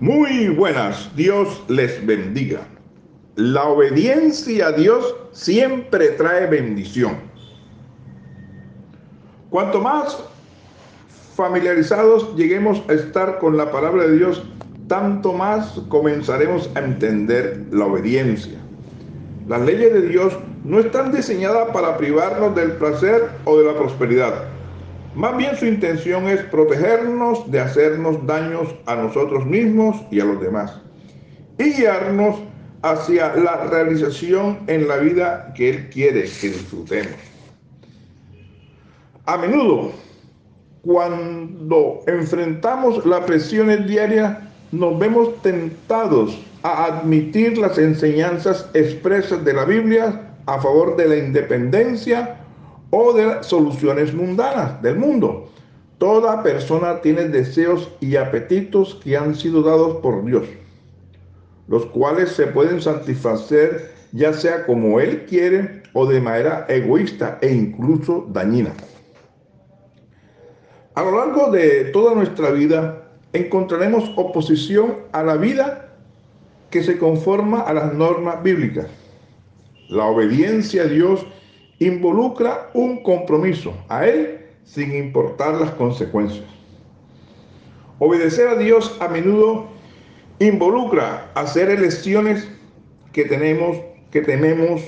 Muy buenas, Dios les bendiga. La obediencia a Dios siempre trae bendición. Cuanto más familiarizados lleguemos a estar con la palabra de Dios, tanto más comenzaremos a entender la obediencia. Las leyes de Dios no están diseñadas para privarnos del placer o de la prosperidad. Más bien su intención es protegernos de hacernos daños a nosotros mismos y a los demás y guiarnos hacia la realización en la vida que Él quiere que disfrutemos. A menudo, cuando enfrentamos las presiones diarias, nos vemos tentados a admitir las enseñanzas expresas de la Biblia a favor de la independencia o de soluciones mundanas del mundo. Toda persona tiene deseos y apetitos que han sido dados por Dios, los cuales se pueden satisfacer ya sea como Él quiere o de manera egoísta e incluso dañina. A lo largo de toda nuestra vida encontraremos oposición a la vida que se conforma a las normas bíblicas. La obediencia a Dios involucra un compromiso a Él sin importar las consecuencias. Obedecer a Dios a menudo involucra hacer elecciones que tenemos, que tememos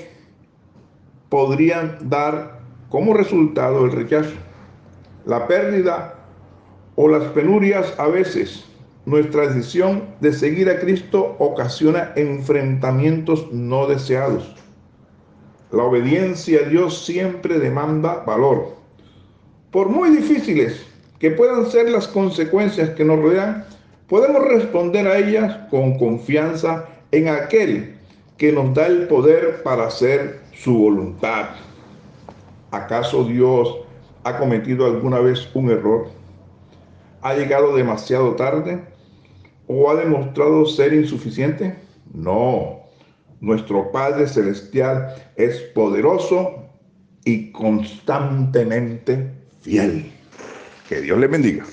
podrían dar como resultado el rechazo, la pérdida o las penurias a veces. Nuestra decisión de seguir a Cristo ocasiona enfrentamientos no deseados la obediencia a Dios siempre demanda valor. Por muy difíciles que puedan ser las consecuencias que nos rodean, podemos responder a ellas con confianza en aquel que nos da el poder para hacer su voluntad. ¿Acaso Dios ha cometido alguna vez un error? ¿Ha llegado demasiado tarde? ¿O ha demostrado ser insuficiente? No. Nuestro Padre Celestial es poderoso y constantemente fiel. Que Dios le bendiga.